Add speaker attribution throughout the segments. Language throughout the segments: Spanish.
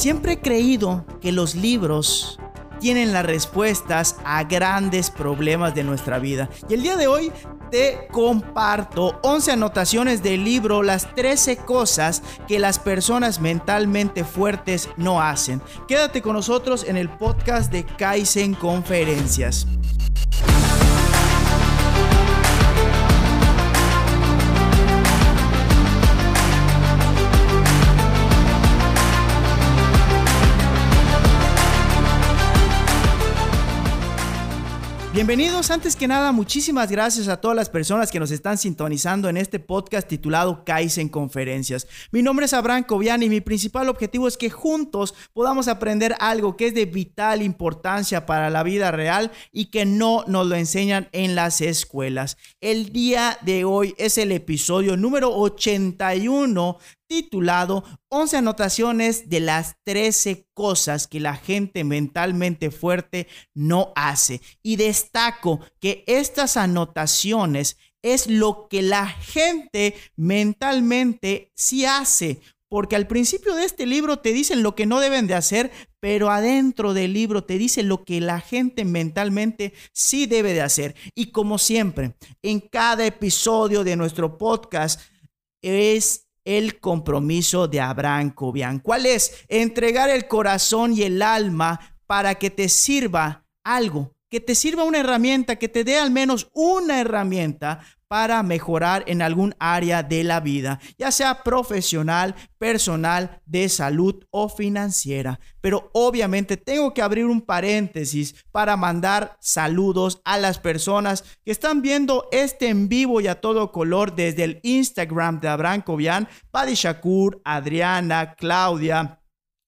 Speaker 1: Siempre he creído que los libros tienen las respuestas a grandes problemas de nuestra vida. Y el día de hoy te comparto 11 anotaciones del libro Las 13 cosas que las personas mentalmente fuertes no hacen. Quédate con nosotros en el podcast de Kaizen Conferencias. Bienvenidos, antes que nada, muchísimas gracias a todas las personas que nos están sintonizando en este podcast titulado Kaizen Conferencias. Mi nombre es Abraham Cobian y mi principal objetivo es que juntos podamos aprender algo que es de vital importancia para la vida real y que no nos lo enseñan en las escuelas. El día de hoy es el episodio número 81 titulado 11 anotaciones de las 13 cosas que la gente mentalmente fuerte no hace. Y destaco que estas anotaciones es lo que la gente mentalmente sí hace. Porque al principio de este libro te dicen lo que no deben de hacer, pero adentro del libro te dice lo que la gente mentalmente sí debe de hacer. Y como siempre, en cada episodio de nuestro podcast es el compromiso de Abraham Cobian. ¿Cuál es? Entregar el corazón y el alma para que te sirva algo, que te sirva una herramienta, que te dé al menos una herramienta para mejorar en algún área de la vida, ya sea profesional, personal, de salud o financiera. Pero obviamente tengo que abrir un paréntesis para mandar saludos a las personas que están viendo este en vivo y a todo color desde el Instagram de Abraham Cobian, Paddy Shakur, Adriana, Claudia,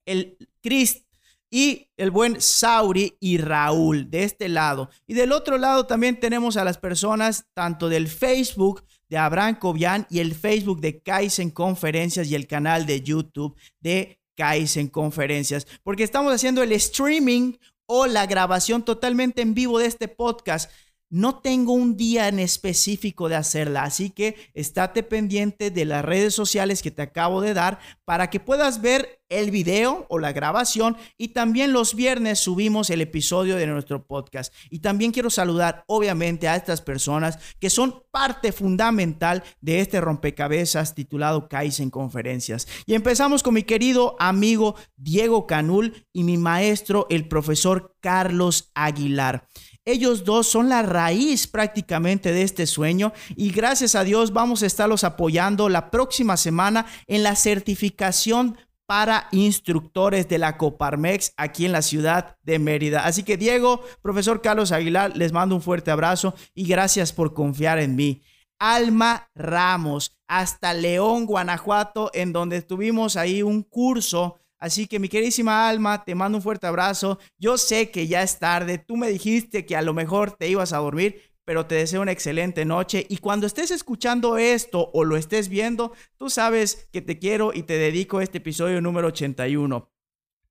Speaker 1: el Chris y el buen Sauri y Raúl de este lado. Y del otro lado también tenemos a las personas tanto del Facebook de Abraham Cobian y el Facebook de Kaizen Conferencias y el canal de YouTube de Kaizen Conferencias, porque estamos haciendo el streaming o la grabación totalmente en vivo de este podcast. No tengo un día en específico de hacerla, así que estate pendiente de las redes sociales que te acabo de dar para que puedas ver el video o la grabación y también los viernes subimos el episodio de nuestro podcast. Y también quiero saludar obviamente a estas personas que son parte fundamental de este rompecabezas titulado Kaizen Conferencias. Y empezamos con mi querido amigo Diego Canul y mi maestro el profesor Carlos Aguilar. Ellos dos son la raíz prácticamente de este sueño y gracias a Dios vamos a estarlos apoyando la próxima semana en la certificación para instructores de la Coparmex aquí en la ciudad de Mérida. Así que Diego, profesor Carlos Aguilar, les mando un fuerte abrazo y gracias por confiar en mí. Alma Ramos, hasta León, Guanajuato, en donde tuvimos ahí un curso Así que mi queridísima alma, te mando un fuerte abrazo. Yo sé que ya es tarde. Tú me dijiste que a lo mejor te ibas a dormir, pero te deseo una excelente noche. Y cuando estés escuchando esto o lo estés viendo, tú sabes que te quiero y te dedico este episodio número 81.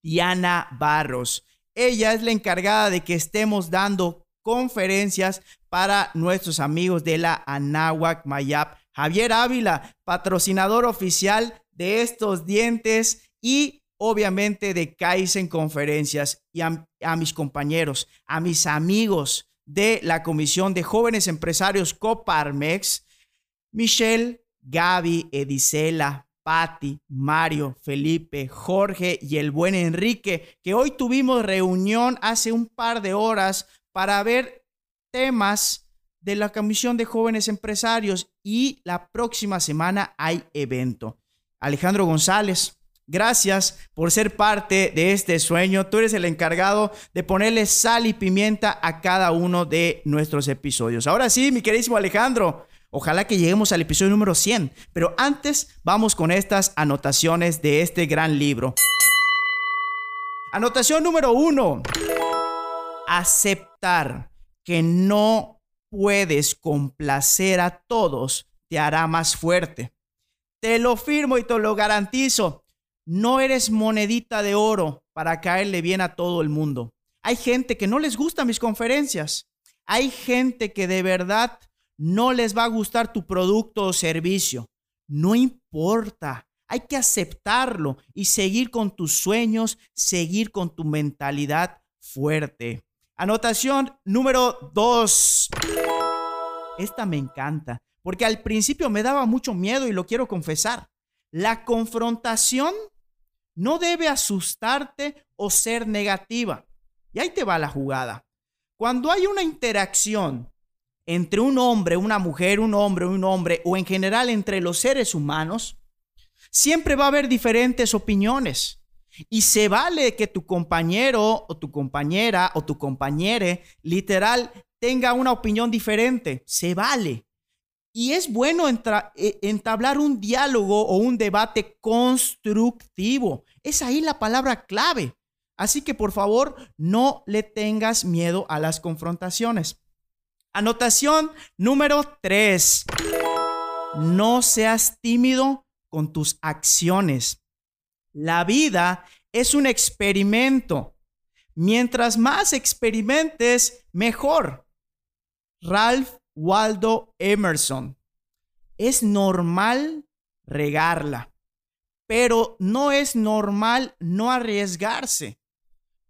Speaker 1: Diana Barros. Ella es la encargada de que estemos dando conferencias para nuestros amigos de la Anáhuac Mayap. Javier Ávila, patrocinador oficial de estos dientes y obviamente de Kaizen Conferencias y a, mis compañeros, a mis amigos de la Comisión de Jóvenes Empresarios Coparmex, Michelle, Gaby, Edisela, Patti, Mario, Felipe, Jorge y el buen Enrique, que hoy tuvimos reunión hace un par de horas para ver temas de la Comisión de Jóvenes Empresarios y la próxima semana hay evento. Alejandro González, Gracias por ser parte de este sueño. Tú eres el encargado de ponerle sal y pimienta a cada uno de nuestros episodios. Ahora sí, mi queridísimo Alejandro, ojalá que lleguemos al episodio número 100. Pero antes vamos con estas anotaciones de este gran libro. Anotación número uno. Aceptar que no puedes complacer a todos te hará más fuerte. Te lo firmo y te lo garantizo. No eres monedita de oro para caerle bien a todo el mundo. Hay gente que no les gustan mis conferencias. Hay gente que de verdad no les va a gustar tu producto o servicio. No importa. Hay que aceptarlo y seguir con tus sueños, seguir con tu mentalidad fuerte. Anotación número dos. Esta me encanta, porque al principio me daba mucho miedo y lo quiero confesar. La confrontación no debe asustarte o ser negativa. Y ahí te va la jugada. Cuando hay una interacción entre un hombre, una mujer, un hombre, un hombre, o en general entre los seres humanos, siempre va a haber diferentes opiniones. Y se vale que tu compañero o tu compañera o tu compañere literal tenga una opinión diferente. Se vale. Y es bueno e, entablar un diálogo o un debate constructivo. Es ahí la palabra clave. Así que por favor, no le tengas miedo a las confrontaciones. Anotación número 3. No seas tímido con tus acciones. La vida es un experimento. Mientras más experimentes, mejor. Ralph Waldo Emerson. Es normal regarla, pero no es normal no arriesgarse.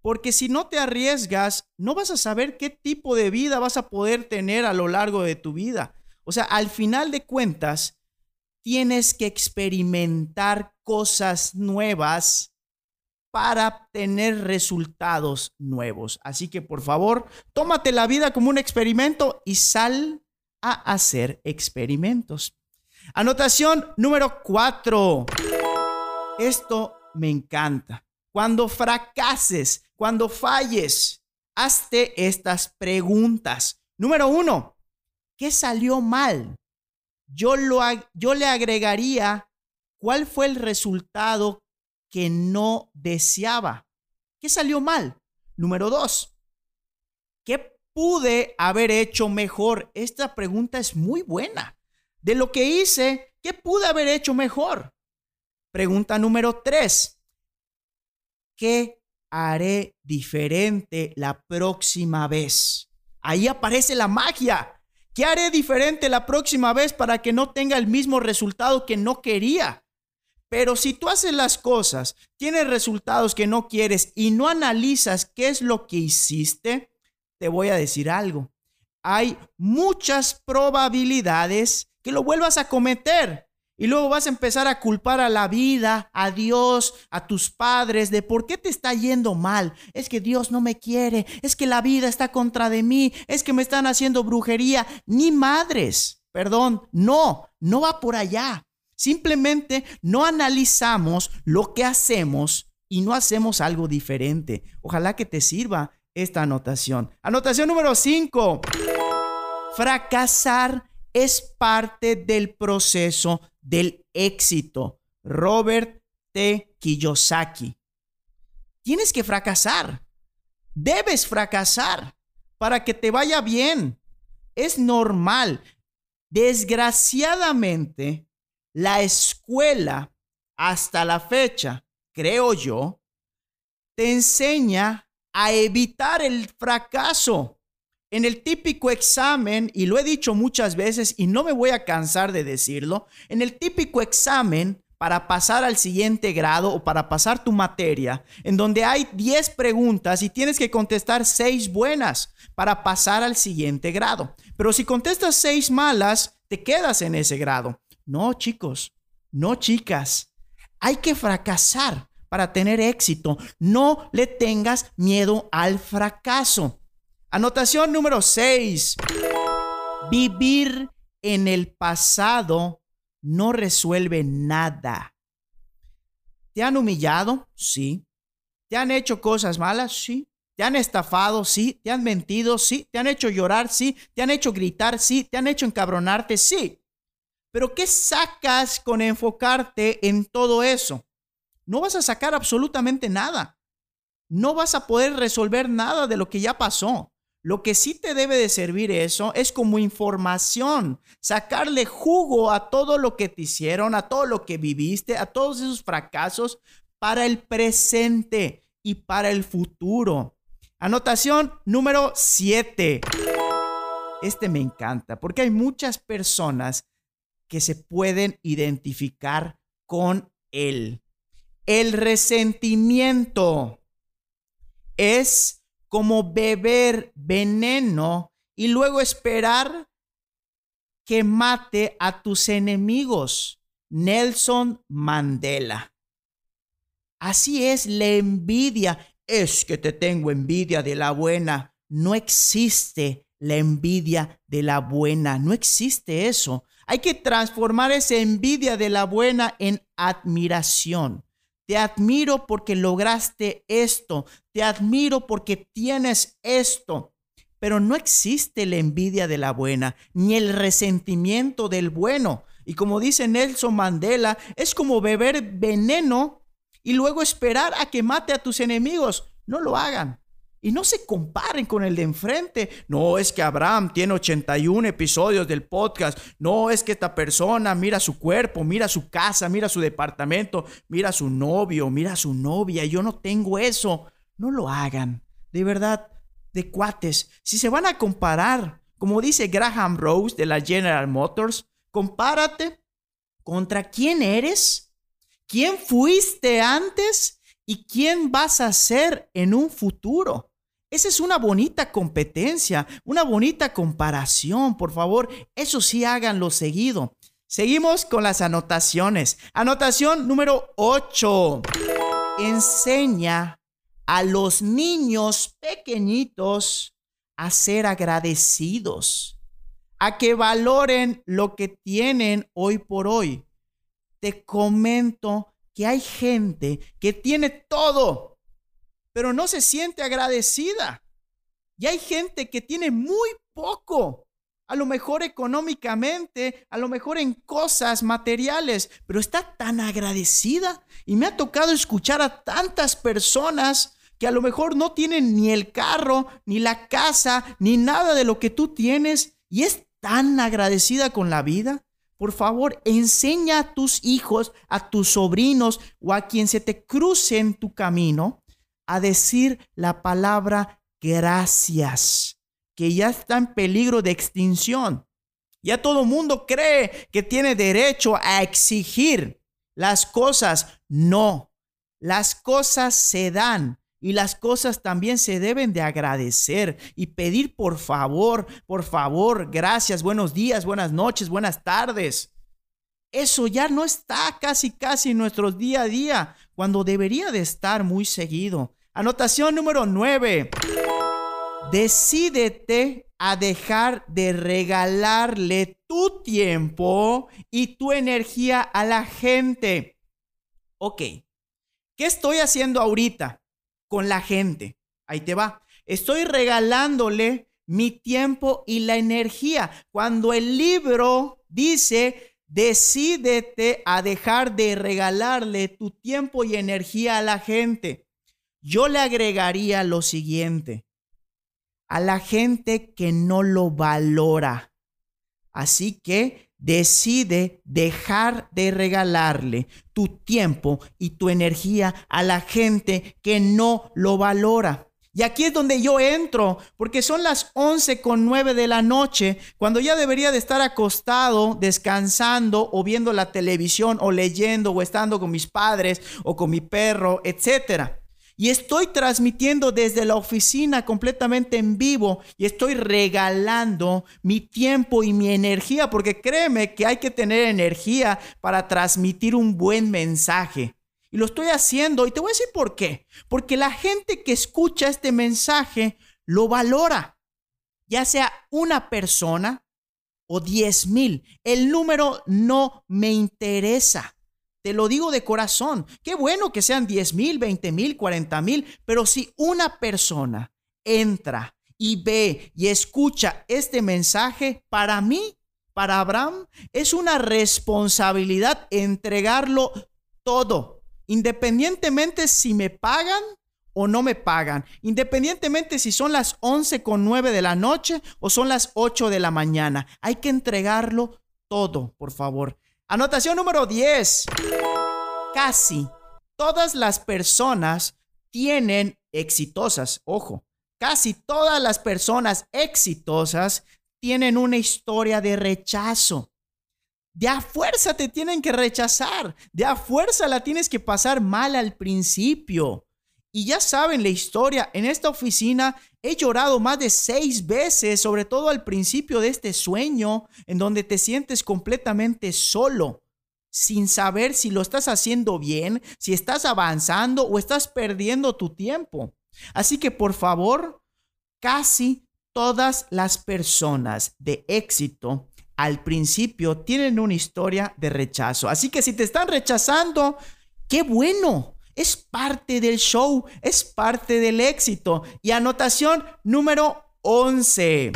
Speaker 1: Porque si no te arriesgas, no vas a saber qué tipo de vida vas a poder tener a lo largo de tu vida. O sea, al final de cuentas, tienes que experimentar cosas nuevas para tener resultados nuevos. Así que por favor, tómate la vida como un experimento y sal a hacer experimentos. Anotación número cuatro. Esto me encanta. Cuando fracases, cuando falles, hazte estas preguntas. Número uno, ¿qué salió mal? Yo, lo, yo le agregaría cuál fue el resultado que no deseaba. ¿Qué salió mal? Número dos, ¿qué pude haber hecho mejor? Esta pregunta es muy buena. De lo que hice, ¿qué pude haber hecho mejor? Pregunta número tres, ¿qué haré diferente la próxima vez? Ahí aparece la magia. ¿Qué haré diferente la próxima vez para que no tenga el mismo resultado que no quería? Pero si tú haces las cosas, tienes resultados que no quieres y no analizas qué es lo que hiciste, te voy a decir algo. Hay muchas probabilidades que lo vuelvas a cometer. Y luego vas a empezar a culpar a la vida, a Dios, a tus padres de por qué te está yendo mal. Es que Dios no me quiere, es que la vida está contra de mí, es que me están haciendo brujería. Ni madres, perdón, no, no va por allá. Simplemente no analizamos lo que hacemos y no hacemos algo diferente. Ojalá que te sirva esta anotación. Anotación número 5. Fracasar es parte del proceso del éxito. Robert T. Kiyosaki. Tienes que fracasar. Debes fracasar para que te vaya bien. Es normal. Desgraciadamente, la escuela hasta la fecha, creo yo, te enseña a evitar el fracaso en el típico examen, y lo he dicho muchas veces y no me voy a cansar de decirlo, en el típico examen para pasar al siguiente grado o para pasar tu materia, en donde hay 10 preguntas y tienes que contestar 6 buenas para pasar al siguiente grado. Pero si contestas 6 malas, te quedas en ese grado. No, chicos, no, chicas. Hay que fracasar para tener éxito. No le tengas miedo al fracaso. Anotación número 6. Vivir en el pasado no resuelve nada. ¿Te han humillado? Sí. ¿Te han hecho cosas malas? Sí. ¿Te han estafado? Sí. ¿Te han mentido? Sí. ¿Te han hecho llorar? Sí. ¿Te han hecho gritar? Sí. ¿Te han hecho encabronarte? Sí. Pero ¿qué sacas con enfocarte en todo eso? No vas a sacar absolutamente nada. No vas a poder resolver nada de lo que ya pasó. Lo que sí te debe de servir eso es como información, sacarle jugo a todo lo que te hicieron, a todo lo que viviste, a todos esos fracasos para el presente y para el futuro. Anotación número 7. Este me encanta porque hay muchas personas que se pueden identificar con él. El resentimiento es como beber veneno y luego esperar que mate a tus enemigos. Nelson Mandela. Así es la envidia. Es que te tengo envidia de la buena. No existe la envidia de la buena. No existe eso. Hay que transformar esa envidia de la buena en admiración. Te admiro porque lograste esto. Te admiro porque tienes esto. Pero no existe la envidia de la buena, ni el resentimiento del bueno. Y como dice Nelson Mandela, es como beber veneno y luego esperar a que mate a tus enemigos. No lo hagan. Y no se comparen con el de enfrente. No es que Abraham tiene 81 episodios del podcast. No es que esta persona mira su cuerpo, mira su casa, mira su departamento, mira su novio, mira su novia. Yo no tengo eso. No lo hagan. De verdad, de cuates. Si se van a comparar, como dice Graham Rose de la General Motors, compárate contra quién eres, quién fuiste antes y quién vas a ser en un futuro. Esa es una bonita competencia, una bonita comparación, por favor. Eso sí, háganlo seguido. Seguimos con las anotaciones. Anotación número 8. Enseña a los niños pequeñitos a ser agradecidos, a que valoren lo que tienen hoy por hoy. Te comento que hay gente que tiene todo, pero no se siente agradecida. Y hay gente que tiene muy poco, a lo mejor económicamente, a lo mejor en cosas materiales, pero está tan agradecida. Y me ha tocado escuchar a tantas personas que a lo mejor no tienen ni el carro, ni la casa, ni nada de lo que tú tienes, y es tan agradecida con la vida. Por favor, enseña a tus hijos, a tus sobrinos o a quien se te cruce en tu camino a decir la palabra gracias, que ya está en peligro de extinción. Ya todo mundo cree que tiene derecho a exigir las cosas. No, las cosas se dan y las cosas también se deben de agradecer y pedir por favor, por favor, gracias, buenos días, buenas noches, buenas tardes. Eso ya no está casi casi en nuestro día a día, cuando debería de estar muy seguido. Anotación número 9. Decídete a dejar de regalarle tu tiempo y tu energía a la gente. Ok, ¿qué estoy haciendo ahorita con la gente? Ahí te va. Estoy regalándole mi tiempo y la energía. Cuando el libro dice, decídete a dejar de regalarle tu tiempo y energía a la gente. Yo le agregaría lo siguiente, a la gente que no lo valora. Así que decide dejar de regalarle tu tiempo y tu energía a la gente que no lo valora. Y aquí es donde yo entro, porque son las 11 con 9 de la noche, cuando ya debería de estar acostado, descansando o viendo la televisión o leyendo o estando con mis padres o con mi perro, etcétera. Y estoy transmitiendo desde la oficina completamente en vivo y estoy regalando mi tiempo y mi energía, porque créeme que hay que tener energía para transmitir un buen mensaje. Y lo estoy haciendo y te voy a decir por qué. Porque la gente que escucha este mensaje lo valora, ya sea una persona o diez mil. El número no me interesa. Te lo digo de corazón. Qué bueno que sean 10 mil, 20 mil, 40 mil, pero si una persona entra y ve y escucha este mensaje, para mí, para Abraham, es una responsabilidad entregarlo todo, independientemente si me pagan o no me pagan, independientemente si son las 11 con 9 de la noche o son las 8 de la mañana. Hay que entregarlo todo, por favor. Anotación número 10. Casi todas las personas tienen exitosas, ojo, casi todas las personas exitosas tienen una historia de rechazo. de a fuerza te tienen que rechazar, de a fuerza la tienes que pasar mal al principio. Y ya saben la historia, en esta oficina he llorado más de seis veces, sobre todo al principio de este sueño, en donde te sientes completamente solo, sin saber si lo estás haciendo bien, si estás avanzando o estás perdiendo tu tiempo. Así que por favor, casi todas las personas de éxito al principio tienen una historia de rechazo. Así que si te están rechazando, qué bueno. Es parte del show, es parte del éxito. Y anotación número 11.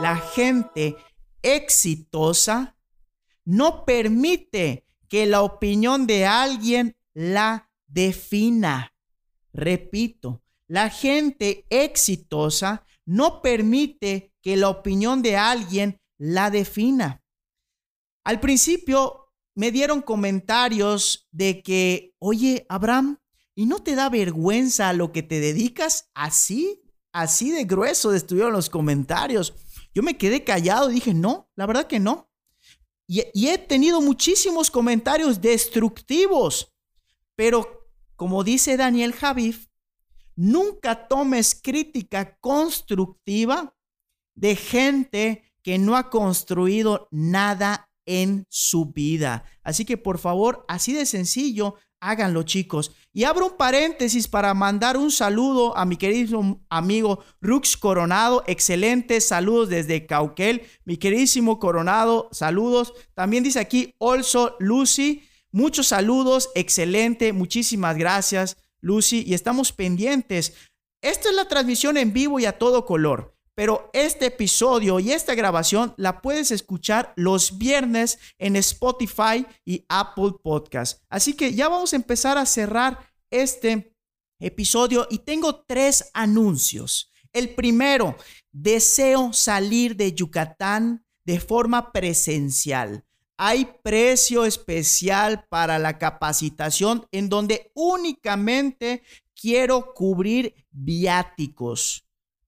Speaker 1: La gente exitosa no permite que la opinión de alguien la defina. Repito, la gente exitosa no permite que la opinión de alguien la defina. Al principio me dieron comentarios de que, oye, Abraham, ¿y no te da vergüenza lo que te dedicas? Así, así de grueso estuvieron los comentarios. Yo me quedé callado y dije, no, la verdad que no. Y, he tenido muchísimos comentarios destructivos, pero como dice Daniel Javif, nunca tomes crítica constructiva de gente que no ha construido nada en su vida. Así que por favor, así de sencillo, háganlo chicos. Y abro un paréntesis para mandar un saludo a mi querido amigo Rux Coronado. Excelentes saludos desde Cauquel. Mi queridísimo Coronado, saludos. También dice aquí Also Lucy. Muchos saludos, excelente. Muchísimas gracias, Lucy. Y estamos pendientes. Esta es la transmisión en vivo y a todo color. Pero este episodio y esta grabación la puedes escuchar los viernes en Spotify y Apple Podcast. Así que ya vamos a empezar a cerrar este episodio y tengo tres anuncios. El primero, deseo salir de Yucatán de forma presencial. Hay precio especial para la capacitación en donde únicamente quiero cubrir viáticos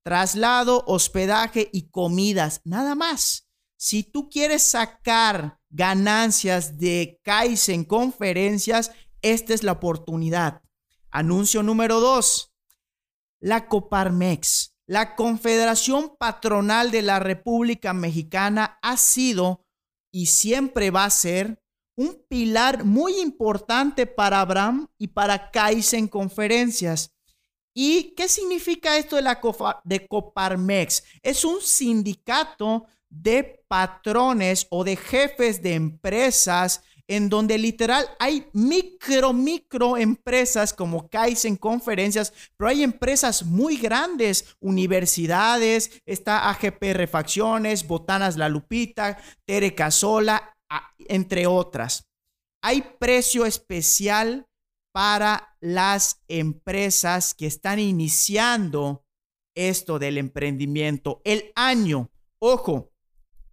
Speaker 1: traslado, hospedaje y comidas, nada más. Si tú quieres sacar ganancias de Kaizen conferencias, esta es la oportunidad. Anuncio número dos. La Coparmex, la Confederación Patronal de la República Mexicana, ha sido y siempre va a ser un pilar muy importante para Abraham y para Kaizen Conferencias. ¿Y qué significa esto de la Coparmex? Es un sindicato de patrones o de jefes de empresas en donde literal hay micro, micro empresas como Kaizen Conferencias, pero hay empresas muy grandes, universidades, está AGP Refacciones, Botanas La Lupita, Tere Casola, entre otras. Hay precio especial para las empresas que están iniciando esto del emprendimiento. El año, ojo,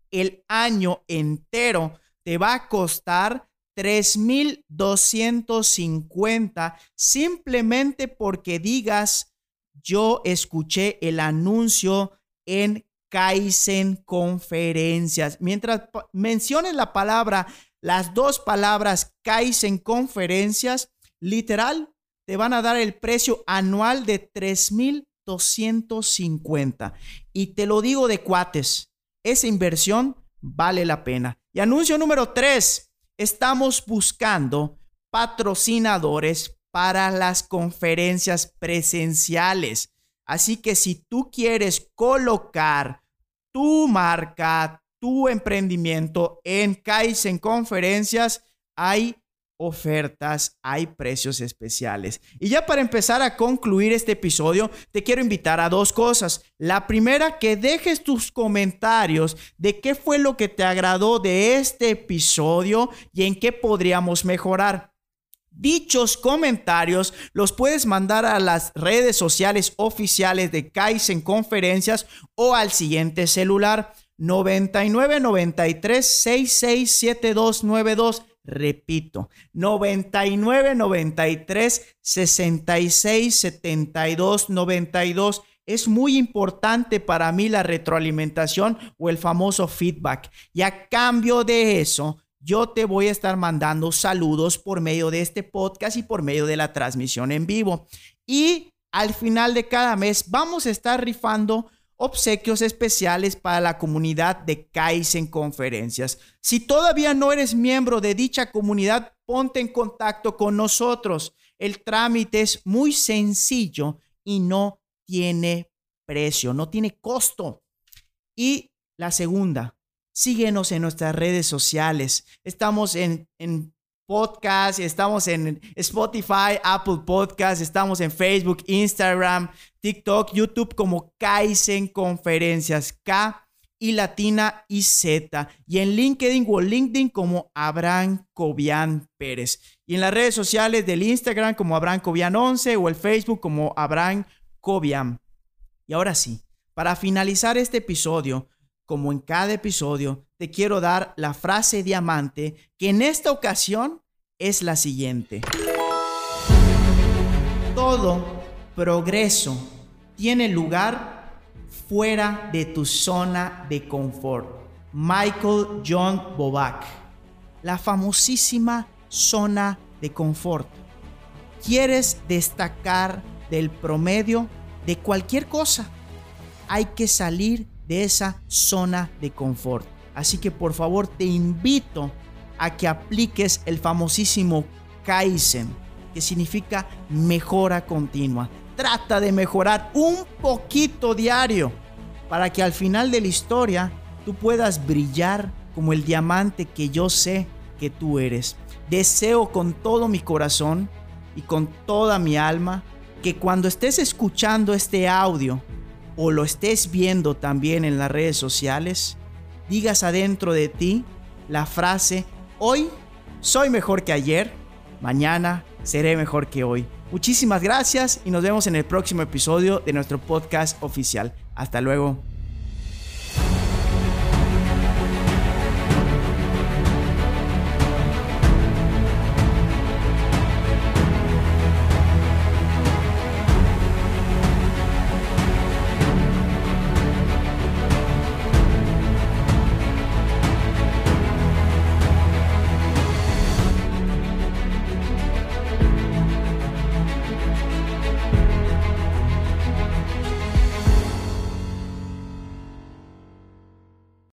Speaker 1: el año entero te va a costar 3,250 simplemente porque digas, yo escuché el anuncio en Kaizen Conferencias. Mientras menciones la palabra, las dos palabras Kaizen Conferencias, literal, te van a dar el precio anual de 3,250. Y te lo digo de cuates, esa inversión vale la pena. Y anuncio número 3, estamos buscando patrocinadores para las conferencias presenciales. Así que si tú quieres colocar tu marca, tu emprendimiento en Kaizen Conferencias, hay ofertas, hay precios especiales. Y ya para empezar a concluir este episodio, te quiero invitar a dos cosas. La primera, que dejes tus comentarios de qué fue lo que te agradó de este episodio y en qué podríamos mejorar. Dichos comentarios los puedes mandar a las redes sociales oficiales de Kaizen Conferencias o al siguiente celular 99 93 66 7292 Repito, 99 93 66 72 92. Es muy importante para mí la retroalimentación o el famoso feedback. Y a cambio de eso, yo te voy a estar mandando saludos por medio de este podcast y por medio de la transmisión en vivo. Y al final de cada mes vamos a estar rifando obsequios especiales para la comunidad de Kaizen Conferencias. Si todavía no eres miembro de dicha comunidad, ponte en contacto con nosotros. El trámite es muy sencillo y no tiene precio, no tiene costo. Y la segunda, síguenos en nuestras redes sociales. Estamos en, en podcast, estamos en Spotify, Apple Podcast, estamos en Facebook, Instagram, TikTok, YouTube como Kaizen Conferencias, K y Latina y Z. Y en LinkedIn o LinkedIn como Abraham Cobian Pérez. Y en las redes sociales del Instagram como Abraham Cobian 11 o el Facebook como Abraham Cobian. Y ahora sí, para finalizar este episodio, como en cada episodio, te quiero dar la frase diamante que en esta ocasión es la siguiente. Todo progreso tiene lugar fuera de tu zona de confort. Michael John Bobak. La famosísima zona de confort. ¿Quieres destacar del promedio de cualquier cosa? Hay que salir de esa zona de confort. Así que por favor te invito a que apliques el famosísimo Kaizen, que significa mejora continua. Trata de mejorar un poquito diario para que al final de la historia tú puedas brillar como el diamante que yo sé que tú eres. Deseo con todo mi corazón y con toda mi alma que cuando estés escuchando este audio o lo estés viendo también en las redes sociales, digas adentro de ti la frase, hoy soy mejor que ayer, mañana seré mejor que hoy. Muchísimas gracias y nos vemos en el próximo episodio de nuestro podcast oficial. Hasta luego.